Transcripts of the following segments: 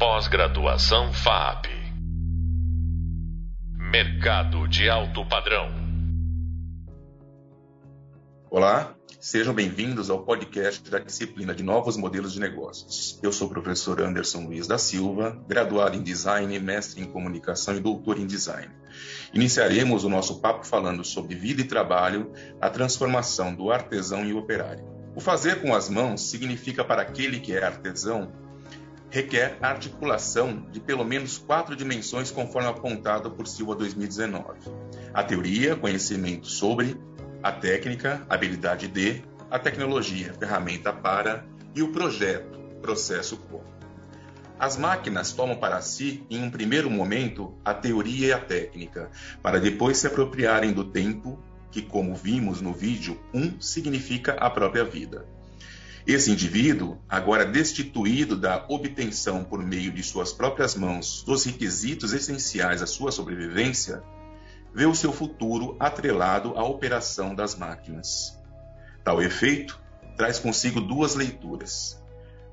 Pós-graduação FAP. Mercado de alto padrão. Olá, sejam bem-vindos ao podcast da disciplina de Novos Modelos de Negócios. Eu sou o professor Anderson Luiz da Silva, graduado em Design, mestre em Comunicação e doutor em Design. Iniciaremos o nosso papo falando sobre vida e trabalho, a transformação do artesão em operário. O fazer com as mãos significa para aquele que é artesão requer articulação de pelo menos quatro dimensões, conforme apontado por Silva 2019. A teoria, conhecimento sobre, a técnica, habilidade de, a tecnologia, ferramenta para, e o projeto, processo como. As máquinas tomam para si, em um primeiro momento, a teoria e a técnica, para depois se apropriarem do tempo, que, como vimos no vídeo, um significa a própria vida. Esse indivíduo, agora destituído da obtenção por meio de suas próprias mãos dos requisitos essenciais à sua sobrevivência, vê o seu futuro atrelado à operação das máquinas. Tal efeito traz consigo duas leituras.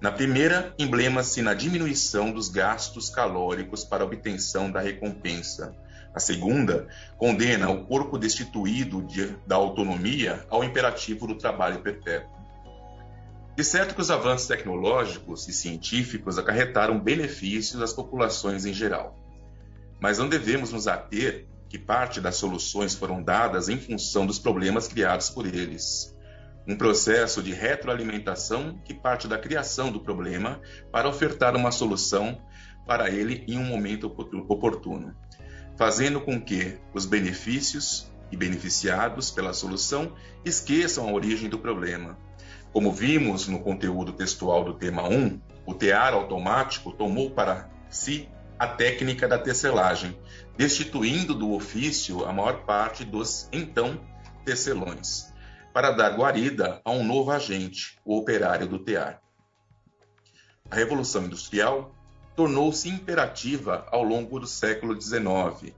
Na primeira, emblema-se na diminuição dos gastos calóricos para a obtenção da recompensa. A segunda, condena o corpo destituído de, da autonomia ao imperativo do trabalho perpétuo. De certo que os avanços tecnológicos e científicos acarretaram benefícios às populações em geral. Mas não devemos nos ater que parte das soluções foram dadas em função dos problemas criados por eles. Um processo de retroalimentação que parte da criação do problema para ofertar uma solução para ele em um momento oportuno, fazendo com que os benefícios e beneficiados pela solução esqueçam a origem do problema como vimos no conteúdo textual do tema 1, o tear automático tomou para si a técnica da tecelagem, destituindo do ofício a maior parte dos então tecelões, para dar guarida a um novo agente, o operário do tear. A Revolução Industrial tornou-se imperativa ao longo do século XIX.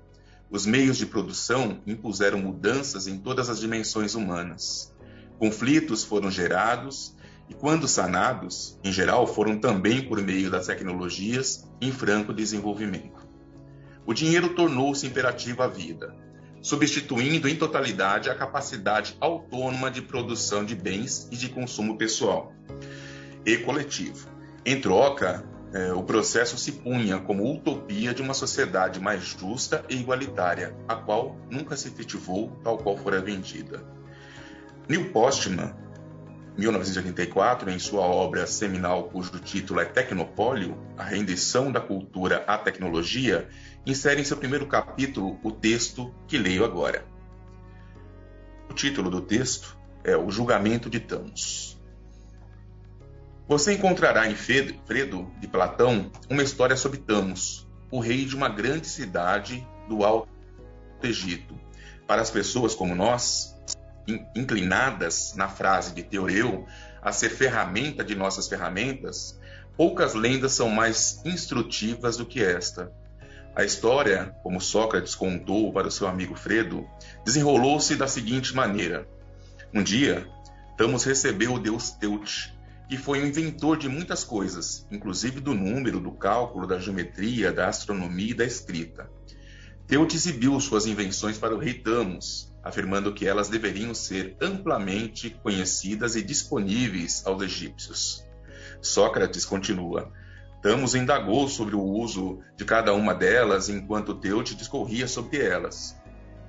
Os meios de produção impuseram mudanças em todas as dimensões humanas. Conflitos foram gerados e, quando sanados, em geral, foram também por meio das tecnologias em franco desenvolvimento. O dinheiro tornou-se imperativo à vida, substituindo em totalidade a capacidade autônoma de produção de bens e de consumo pessoal e coletivo. Em troca, eh, o processo se punha como utopia de uma sociedade mais justa e igualitária, a qual nunca se efetivou tal qual fora vendida. Neil Postman, 1984, em sua obra seminal cujo título é Tecnopólio, a rendição da cultura à tecnologia, insere em seu primeiro capítulo o texto que leio agora. O título do texto é O Julgamento de Thanos. Você encontrará em Fredo de Platão uma história sobre Thanos, o rei de uma grande cidade do Alto Egito. Para as pessoas como nós, inclinadas na frase de Teoreu a ser ferramenta de nossas ferramentas, poucas lendas são mais instrutivas do que esta. A história, como Sócrates contou para o seu amigo Fredo, desenrolou-se da seguinte maneira: Um dia, Tamos recebeu o deus Teut, que foi o inventor de muitas coisas, inclusive do número, do cálculo, da geometria, da astronomia e da escrita. Teut exibiu suas invenções para o rei Tamos, afirmando que elas deveriam ser amplamente conhecidas e disponíveis aos egípcios. Sócrates continua: Tamos indagou sobre o uso de cada uma delas enquanto Teute discorria sobre elas.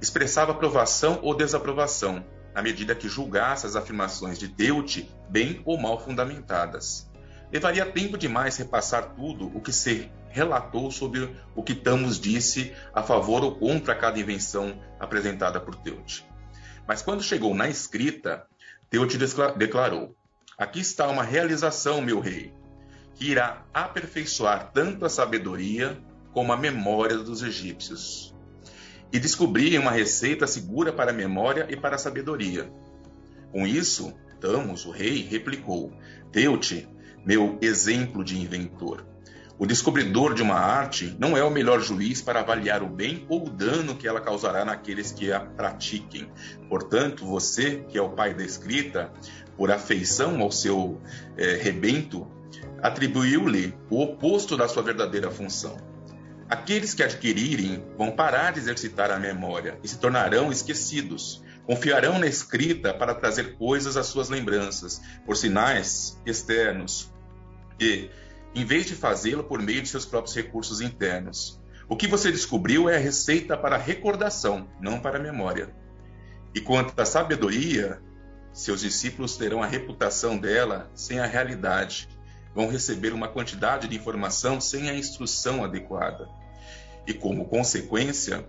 Expressava aprovação ou desaprovação, à medida que julgasse as afirmações de Teute bem ou mal fundamentadas. Levaria tempo demais repassar tudo o que se relatou sobre o que Tamos disse a favor ou contra cada invenção apresentada por Teut. Mas quando chegou na escrita, Teut declarou: Aqui está uma realização, meu rei, que irá aperfeiçoar tanto a sabedoria como a memória dos egípcios. E descobri uma receita segura para a memória e para a sabedoria. Com isso, Tamos, o rei, replicou: Teut, meu exemplo de inventor, o descobridor de uma arte não é o melhor juiz para avaliar o bem ou o dano que ela causará naqueles que a pratiquem. Portanto, você, que é o pai da escrita, por afeição ao seu é, rebento, atribuiu-lhe o oposto da sua verdadeira função. Aqueles que adquirirem vão parar de exercitar a memória e se tornarão esquecidos. Confiarão na escrita para trazer coisas às suas lembranças, por sinais externos, e, em vez de fazê-lo por meio de seus próprios recursos internos. O que você descobriu é a receita para recordação, não para memória. E quanto à sabedoria, seus discípulos terão a reputação dela sem a realidade. Vão receber uma quantidade de informação sem a instrução adequada. E como consequência,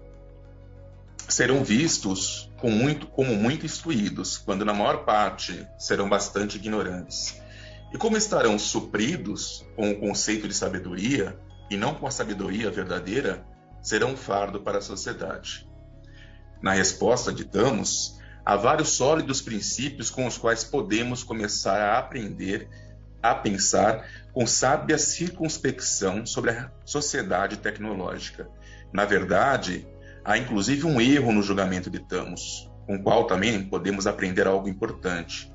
serão vistos com muito, como muito instruídos, quando na maior parte serão bastante ignorantes. E como estarão supridos com o conceito de sabedoria e não com a sabedoria verdadeira, serão um fardo para a sociedade. Na resposta de Damos, há vários sólidos princípios com os quais podemos começar a aprender a pensar com sábia circunspecção sobre a sociedade tecnológica. Na verdade, há inclusive um erro no julgamento de Tamos, com o qual também podemos aprender algo importante.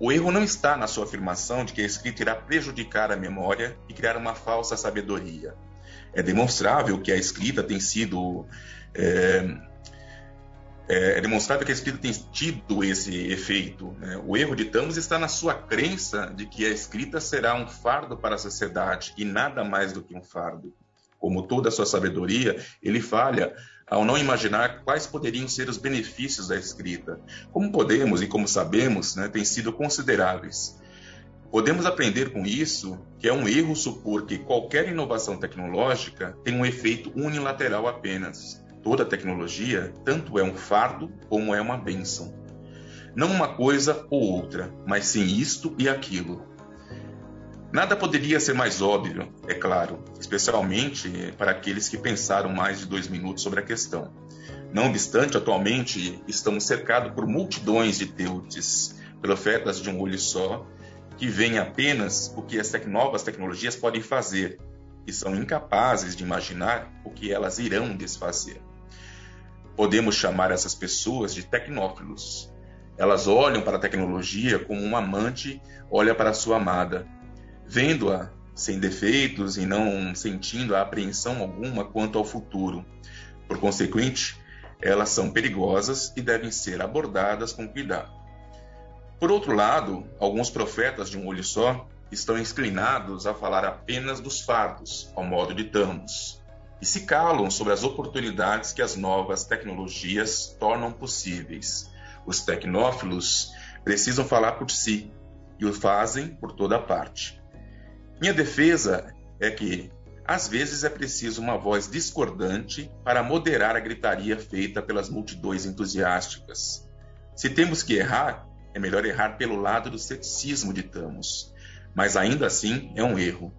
O erro não está na sua afirmação de que a escrita irá prejudicar a memória e criar uma falsa sabedoria. É demonstrável que a escrita tem sido é, é, é demonstrável que a escrita tem tido esse efeito. Né? O erro de Tamos está na sua crença de que a escrita será um fardo para a sociedade e nada mais do que um fardo. Como toda a sua sabedoria, ele falha ao não imaginar quais poderiam ser os benefícios da escrita. Como podemos e como sabemos, né, têm sido consideráveis. Podemos aprender com isso que é um erro supor que qualquer inovação tecnológica tem um efeito unilateral apenas. Toda tecnologia tanto é um fardo como é uma bênção. Não uma coisa ou outra, mas sim isto e aquilo. Nada poderia ser mais óbvio, é claro, especialmente para aqueles que pensaram mais de dois minutos sobre a questão. Não obstante, atualmente estamos cercados por multidões de teutes, profetas de um olho só, que veem apenas o que as novas tecnologias podem fazer e são incapazes de imaginar o que elas irão desfazer. Podemos chamar essas pessoas de tecnófilos. Elas olham para a tecnologia como um amante olha para sua amada, vendo-a sem defeitos e não sentindo a apreensão alguma quanto ao futuro. Por consequente, elas são perigosas e devem ser abordadas com cuidado. Por outro lado, alguns profetas de um olho só estão inclinados a falar apenas dos fardos, ao modo de Tamos e se calam sobre as oportunidades que as novas tecnologias tornam possíveis. Os tecnófilos precisam falar por si e o fazem por toda parte. Minha defesa é que, às vezes, é preciso uma voz discordante para moderar a gritaria feita pelas multidões entusiásticas. Se temos que errar, é melhor errar pelo lado do ceticismo, ditamos. Mas ainda assim é um erro.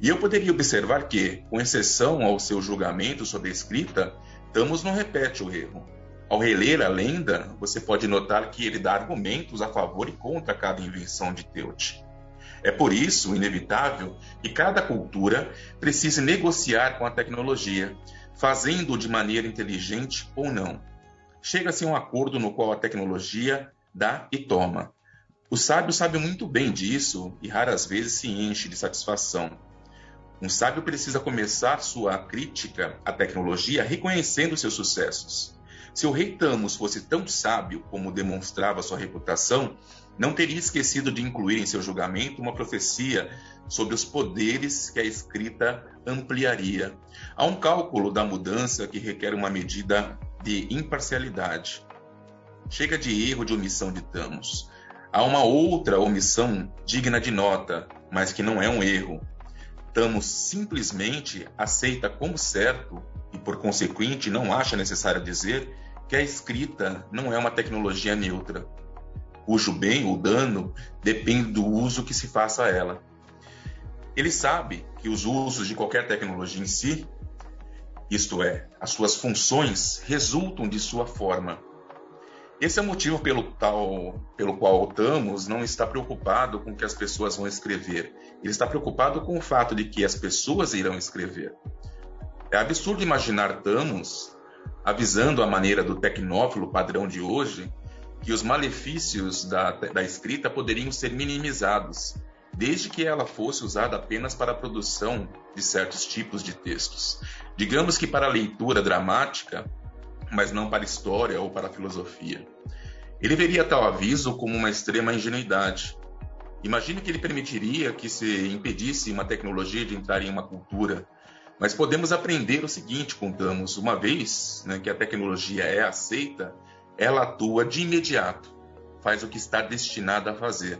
E eu poderia observar que, com exceção ao seu julgamento sobre a escrita, Tamos não repete o erro. Ao reler a lenda, você pode notar que ele dá argumentos a favor e contra cada invenção de Teut. É por isso inevitável que cada cultura precise negociar com a tecnologia, fazendo-o de maneira inteligente ou não. Chega-se a um acordo no qual a tecnologia dá e toma. O sábio sabe muito bem disso e raras vezes se enche de satisfação. Um sábio precisa começar sua crítica à tecnologia reconhecendo seus sucessos. Se o rei Tamos fosse tão sábio como demonstrava sua reputação, não teria esquecido de incluir em seu julgamento uma profecia sobre os poderes que a escrita ampliaria. Há um cálculo da mudança que requer uma medida de imparcialidade. Chega de erro de omissão de Tamos. Há uma outra omissão digna de nota, mas que não é um erro, Tamos simplesmente aceita como certo e, por consequente, não acha necessário dizer que a escrita não é uma tecnologia neutra, cujo bem ou dano depende do uso que se faça a ela. Ele sabe que os usos de qualquer tecnologia em si, isto é, as suas funções, resultam de sua forma esse é o motivo pelo, tal, pelo qual o Tamos não está preocupado com o que as pessoas vão escrever. Ele está preocupado com o fato de que as pessoas irão escrever. É absurdo imaginar Tamos avisando a maneira do tecnófilo padrão de hoje que os malefícios da, da escrita poderiam ser minimizados, desde que ela fosse usada apenas para a produção de certos tipos de textos. Digamos que para leitura dramática, mas não para história ou para filosofia. Ele veria tal aviso como uma extrema ingenuidade. Imagine que ele permitiria que se impedisse uma tecnologia de entrar em uma cultura. Mas podemos aprender o seguinte, contamos, uma vez né, que a tecnologia é aceita, ela atua de imediato, faz o que está destinada a fazer.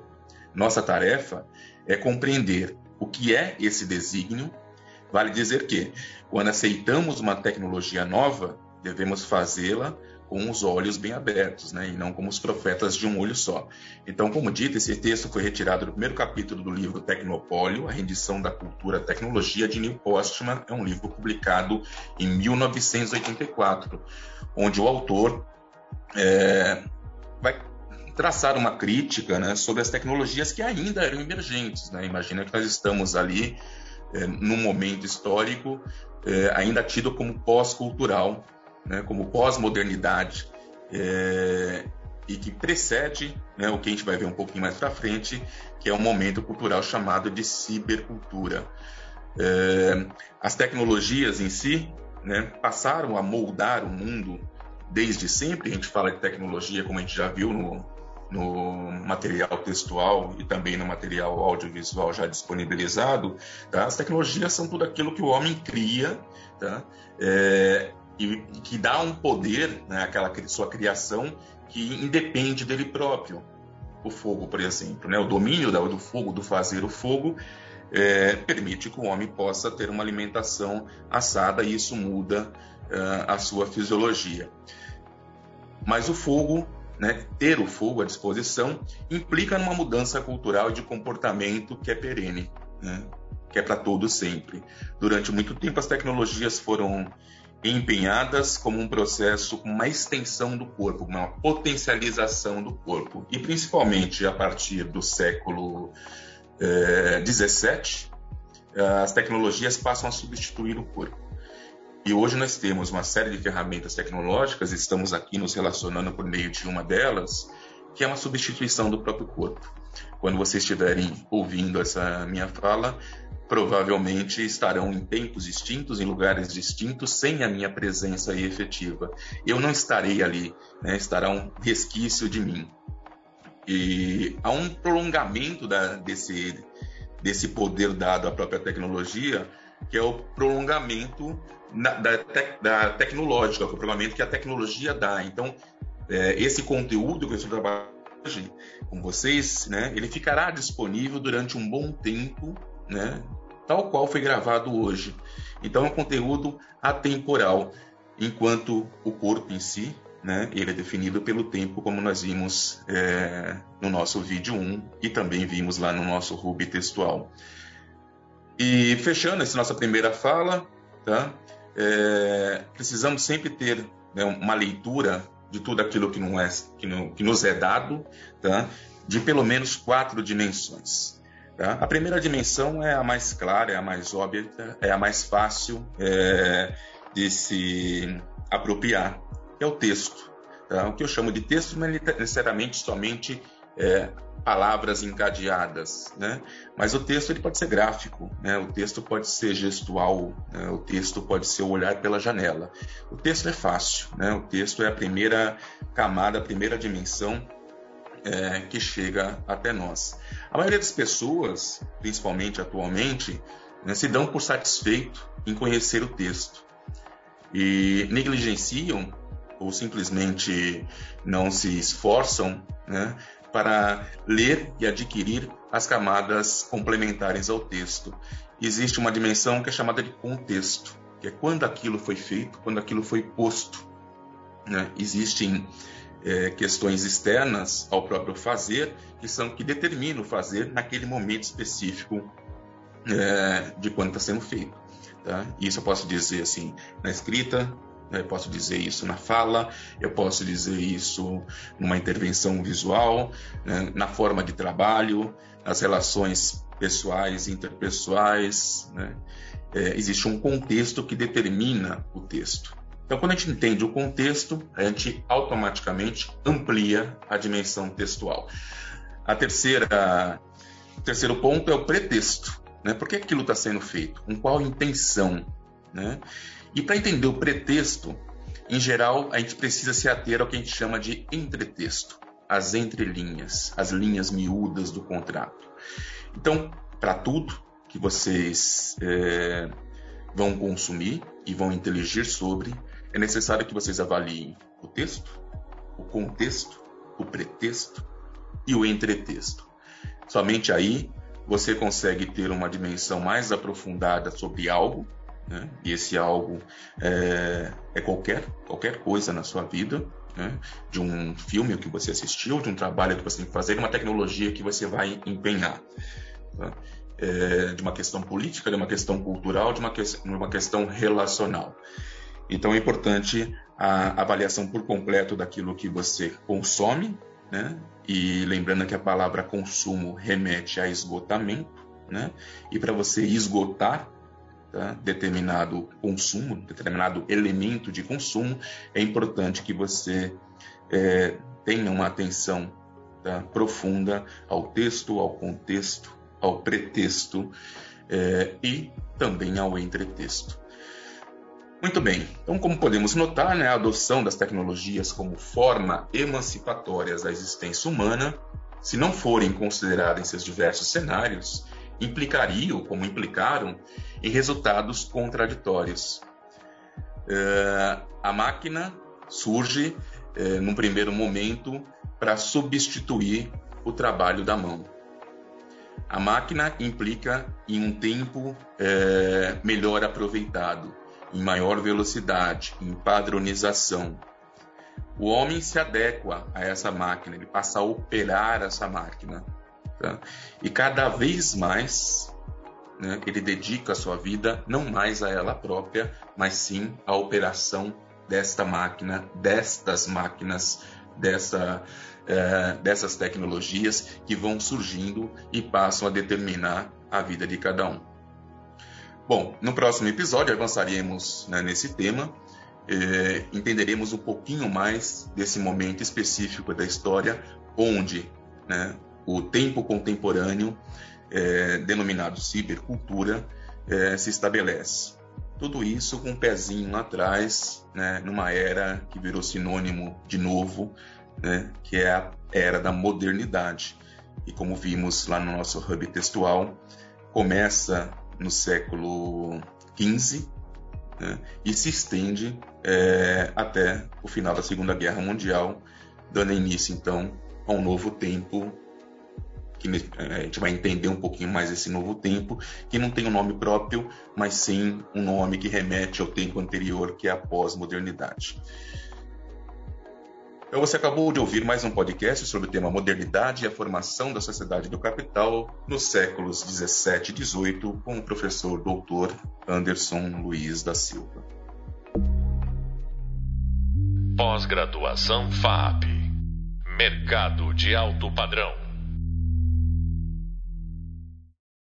Nossa tarefa é compreender o que é esse desígnio. Vale dizer que, quando aceitamos uma tecnologia nova, devemos fazê-la com os olhos bem abertos, né? e não como os profetas de um olho só. Então, como dito, esse texto foi retirado do primeiro capítulo do livro Tecnopólio, A Rendição da Cultura à Tecnologia, de Neil Postman. É um livro publicado em 1984, onde o autor é, vai traçar uma crítica né, sobre as tecnologias que ainda eram emergentes. Né? Imagina que nós estamos ali é, num momento histórico é, ainda tido como pós-cultural, né, como pós-modernidade, é, e que precede né, o que a gente vai ver um pouquinho mais para frente, que é um momento cultural chamado de cibercultura. É, as tecnologias em si né, passaram a moldar o mundo desde sempre. A gente fala de tecnologia, como a gente já viu no, no material textual e também no material audiovisual já disponibilizado. Tá? As tecnologias são tudo aquilo que o homem cria tá? É, e, que dá um poder, né, sua criação, que independe dele próprio. O fogo, por exemplo, né, o domínio do fogo, do fazer o fogo, é, permite que o homem possa ter uma alimentação assada e isso muda uh, a sua fisiologia. Mas o fogo, né, ter o fogo à disposição, implica numa mudança cultural e de comportamento que é perene, né, que é para todo sempre. Durante muito tempo as tecnologias foram empenhadas como um processo com uma extensão do corpo, uma potencialização do corpo. E principalmente a partir do século XVII, eh, as tecnologias passam a substituir o corpo. E hoje nós temos uma série de ferramentas tecnológicas, estamos aqui nos relacionando por meio de uma delas, que é uma substituição do próprio corpo. Quando vocês estiverem ouvindo essa minha fala, provavelmente estarão em tempos distintos, em lugares distintos, sem a minha presença efetiva. Eu não estarei ali, né? estará um resquício de mim. E há um prolongamento da, desse, desse poder dado à própria tecnologia, que é o prolongamento na, da, tec, da tecnológica, o prolongamento que a tecnologia dá. Então, é, esse conteúdo que eu estou trabalhando com vocês, né, ele ficará disponível durante um bom tempo, né, tal qual foi gravado hoje. Então é um conteúdo atemporal, enquanto o corpo em si, né, ele é definido pelo tempo, como nós vimos é, no nosso vídeo 1 e também vimos lá no nosso Ruby textual. E fechando essa nossa primeira fala, tá? É, precisamos sempre ter né, uma leitura de tudo aquilo que, não é, que, não, que nos é dado, tá? de pelo menos quatro dimensões. Tá? A primeira dimensão é a mais clara, é a mais óbvia, é a mais fácil é, de se apropriar, é o texto. Tá? O que eu chamo de texto não é necessariamente somente é, palavras encadeadas, né? Mas o texto ele pode ser gráfico, né? O texto pode ser gestual, né? o texto pode ser o olhar pela janela. O texto é fácil, né? O texto é a primeira camada, a primeira dimensão é, que chega até nós. A maioria das pessoas, principalmente atualmente, né, se dão por satisfeito em conhecer o texto e negligenciam ou simplesmente não se esforçam né, para ler e adquirir as camadas complementares ao texto. Existe uma dimensão que é chamada de contexto, que é quando aquilo foi feito, quando aquilo foi posto. Né? Existem é, questões externas ao próprio fazer, que são que determinam o fazer naquele momento específico é, de quando está sendo feito. Tá? Isso eu posso dizer assim na escrita? Eu posso dizer isso na fala, eu posso dizer isso numa intervenção visual, né? na forma de trabalho, nas relações pessoais, interpessoais. Né? É, existe um contexto que determina o texto. Então, quando a gente entende o contexto, a gente automaticamente amplia a dimensão textual. A terceira O terceiro ponto é o pretexto. Né? Por que aquilo está sendo feito? Com qual intenção? Né? E para entender o pretexto, em geral, a gente precisa se ater ao que a gente chama de entretexto, as entrelinhas, as linhas miúdas do contrato. Então, para tudo que vocês é, vão consumir e vão inteligir sobre, é necessário que vocês avaliem o texto, o contexto, o pretexto e o entretexto. Somente aí você consegue ter uma dimensão mais aprofundada sobre algo, né? e esse algo é, é, qualquer, qualquer coisa na sua vida, né? de um filme que você assistiu, de um trabalho que você tem que fazer, de uma tecnologia que você vai empenhar. Tá? É, de uma questão política, de uma questão cultural, de uma, que, uma questão relacional. Então é importante a avaliação por completo daquilo que você consome, né? E lembrando que a palavra consumo remete a esgotamento, né? E para você esgotar tá? determinado consumo, determinado elemento de consumo, é importante que você é, tenha uma atenção tá? profunda ao texto, ao contexto, ao pretexto é, e também ao entretexto. Muito bem, então como podemos notar, né, a adoção das tecnologias como forma emancipatória da existência humana, se não forem consideradas em seus diversos cenários, implicariam, como implicaram, em resultados contraditórios. Uh, a máquina surge, uh, num primeiro momento, para substituir o trabalho da mão. A máquina implica em um tempo uh, melhor aproveitado, em maior velocidade, em padronização. O homem se adequa a essa máquina, ele passa a operar essa máquina. Tá? E cada vez mais né, ele dedica a sua vida não mais a ela própria, mas sim à operação desta máquina, destas máquinas, dessa, é, dessas tecnologias que vão surgindo e passam a determinar a vida de cada um. Bom, no próximo episódio avançaremos né, nesse tema, eh, entenderemos um pouquinho mais desse momento específico da história, onde né, o tempo contemporâneo, eh, denominado cibercultura, eh, se estabelece. Tudo isso com um pezinho lá atrás, né, numa era que virou sinônimo de novo, né, que é a era da modernidade. E como vimos lá no nosso hub textual, começa no século XV né, e se estende é, até o final da Segunda Guerra Mundial, dando início então a um novo tempo que é, a gente vai entender um pouquinho mais esse novo tempo, que não tem um nome próprio, mas sim um nome que remete ao tempo anterior, que é a pós-modernidade. Então você acabou de ouvir mais um podcast sobre o tema modernidade e a formação da sociedade do capital nos séculos 17 e 18 com o professor doutor Anderson Luiz da Silva. Pós-graduação FAP Mercado de alto padrão.